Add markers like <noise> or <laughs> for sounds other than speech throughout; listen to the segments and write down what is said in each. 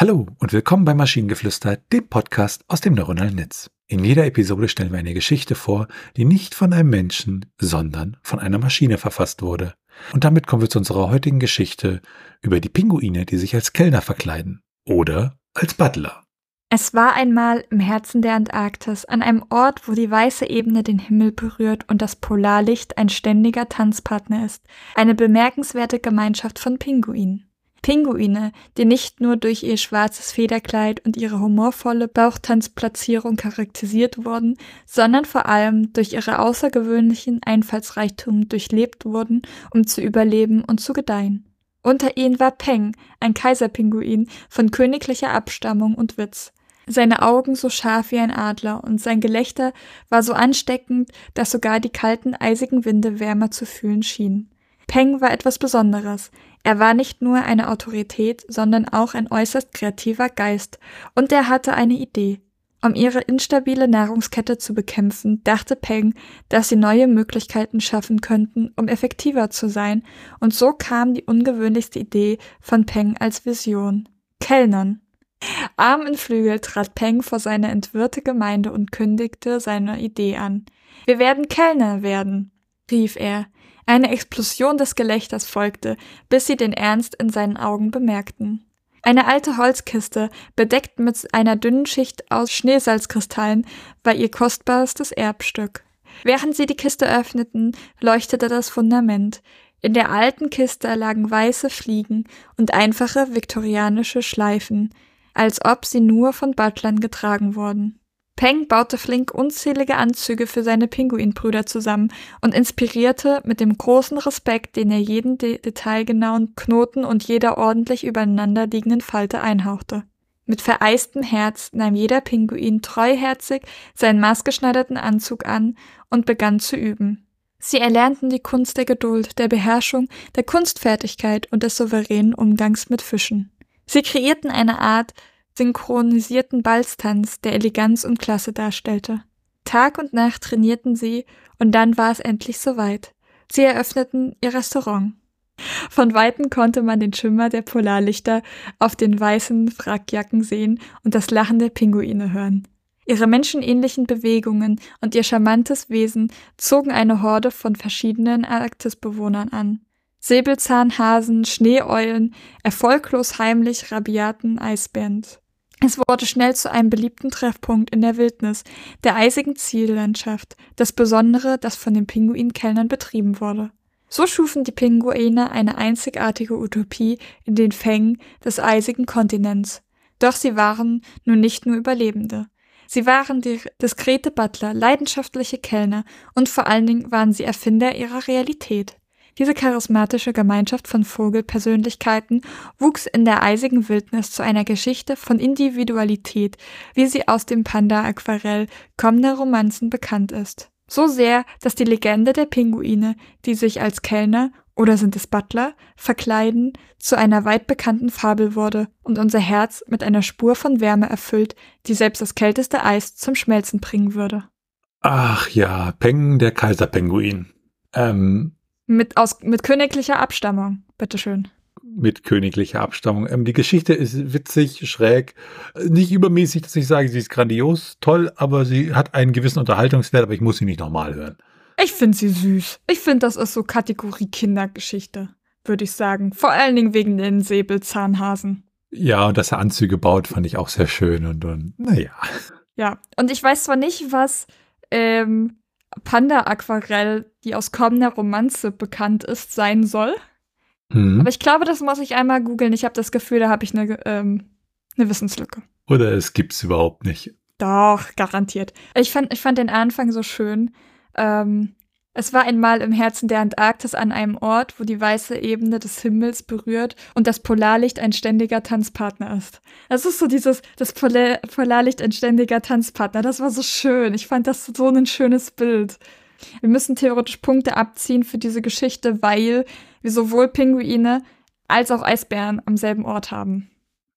Hallo und willkommen bei Maschinengeflüster, dem Podcast aus dem neuronalen Netz. In jeder Episode stellen wir eine Geschichte vor, die nicht von einem Menschen, sondern von einer Maschine verfasst wurde. Und damit kommen wir zu unserer heutigen Geschichte über die Pinguine, die sich als Kellner verkleiden oder als Butler. Es war einmal im Herzen der Antarktis, an einem Ort, wo die weiße Ebene den Himmel berührt und das Polarlicht ein ständiger Tanzpartner ist, eine bemerkenswerte Gemeinschaft von Pinguinen. Pinguine, die nicht nur durch ihr schwarzes Federkleid und ihre humorvolle Bauchtanzplatzierung charakterisiert wurden, sondern vor allem durch ihre außergewöhnlichen Einfallsreichtum durchlebt wurden, um zu überleben und zu gedeihen. Unter ihnen war Peng, ein Kaiserpinguin von königlicher Abstammung und Witz. Seine Augen so scharf wie ein Adler und sein Gelächter war so ansteckend, dass sogar die kalten, eisigen Winde wärmer zu fühlen schienen. Peng war etwas Besonderes. Er war nicht nur eine Autorität, sondern auch ein äußerst kreativer Geist, und er hatte eine Idee. Um ihre instabile Nahrungskette zu bekämpfen, dachte Peng, dass sie neue Möglichkeiten schaffen könnten, um effektiver zu sein, und so kam die ungewöhnlichste Idee von Peng als Vision. Kellnern. Arm in Flügel trat Peng vor seine entwirrte Gemeinde und kündigte seine Idee an. Wir werden Kellner werden, rief er. Eine Explosion des Gelächters folgte, bis sie den Ernst in seinen Augen bemerkten. Eine alte Holzkiste, bedeckt mit einer dünnen Schicht aus Schneesalzkristallen, war ihr kostbarstes Erbstück. Während sie die Kiste öffneten, leuchtete das Fundament. In der alten Kiste lagen weiße Fliegen und einfache viktorianische Schleifen, als ob sie nur von Butlern getragen wurden. Peng baute flink unzählige Anzüge für seine Pinguinbrüder zusammen und inspirierte mit dem großen Respekt, den er jeden de detailgenauen Knoten und jeder ordentlich übereinander liegenden Falte einhauchte. Mit vereistem Herz nahm jeder Pinguin treuherzig seinen maßgeschneiderten Anzug an und begann zu üben. Sie erlernten die Kunst der Geduld, der Beherrschung, der Kunstfertigkeit und des souveränen Umgangs mit Fischen. Sie kreierten eine Art synchronisierten Balztanz, der Eleganz und Klasse darstellte. Tag und Nacht trainierten sie, und dann war es endlich soweit. Sie eröffneten ihr Restaurant. Von weitem konnte man den Schimmer der Polarlichter auf den weißen Wrackjacken sehen und das Lachen der Pinguine hören. Ihre menschenähnlichen Bewegungen und ihr charmantes Wesen zogen eine Horde von verschiedenen Arktisbewohnern an. Säbelzahnhasen, Schneeeulen, erfolglos heimlich rabiaten Eisbären. Es wurde schnell zu einem beliebten Treffpunkt in der Wildnis, der eisigen Ziellandschaft, das Besondere, das von den Pinguinkellnern betrieben wurde. So schufen die Pinguine eine einzigartige Utopie in den Fängen des eisigen Kontinents. Doch sie waren nun nicht nur Überlebende. Sie waren die diskrete Butler, leidenschaftliche Kellner und vor allen Dingen waren sie Erfinder ihrer Realität. Diese charismatische Gemeinschaft von Vogelpersönlichkeiten wuchs in der eisigen Wildnis zu einer Geschichte von Individualität, wie sie aus dem Panda-Aquarell kommender Romanzen bekannt ist. So sehr, dass die Legende der Pinguine, die sich als Kellner oder sind es Butler, verkleiden, zu einer weit bekannten Fabel wurde und unser Herz mit einer Spur von Wärme erfüllt, die selbst das kälteste Eis zum Schmelzen bringen würde. Ach ja, Peng, der Kaiserpinguin. Ähm, mit, aus, mit königlicher Abstammung, bitteschön. Mit königlicher Abstammung. Ähm, die Geschichte ist witzig, schräg, nicht übermäßig, dass ich sage, sie ist grandios, toll, aber sie hat einen gewissen Unterhaltungswert, aber ich muss sie nicht nochmal hören. Ich finde sie süß. Ich finde, das ist so Kategorie Kindergeschichte, würde ich sagen. Vor allen Dingen wegen den Säbelzahnhasen. Ja, und dass er Anzüge baut, fand ich auch sehr schön und, und naja. Ja, und ich weiß zwar nicht, was ähm, Panda-Aquarell, die aus kommender Romanze bekannt ist, sein soll. Mhm. Aber ich glaube, das muss ich einmal googeln. Ich habe das Gefühl, da habe ich eine, ähm, eine Wissenslücke. Oder es gibt es überhaupt nicht. Doch, garantiert. Ich fand, ich fand den Anfang so schön. Ähm, es war einmal im Herzen der Antarktis an einem Ort, wo die weiße Ebene des Himmels berührt und das Polarlicht ein ständiger Tanzpartner ist. Das ist so dieses, das Polar Polarlicht ein ständiger Tanzpartner. Das war so schön. Ich fand das so ein schönes Bild. Wir müssen theoretisch Punkte abziehen für diese Geschichte, weil wir sowohl Pinguine als auch Eisbären am selben Ort haben.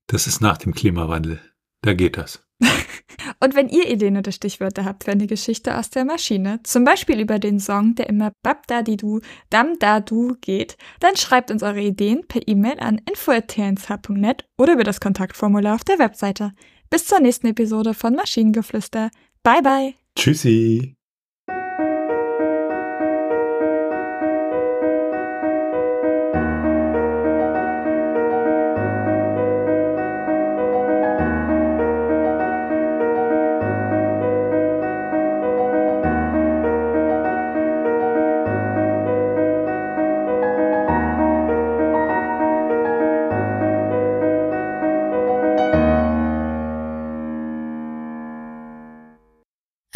Das ist nach dem Klimawandel. Da geht das. <laughs> Und wenn ihr Ideen oder Stichwörter habt für eine Geschichte aus der Maschine, zum Beispiel über den Song, der immer Babdadidu, Damdadu geht, dann schreibt uns eure Ideen per E-Mail an info.tnsh.net oder über das Kontaktformular auf der Webseite. Bis zur nächsten Episode von Maschinengeflüster. Bye bye. Tschüssi.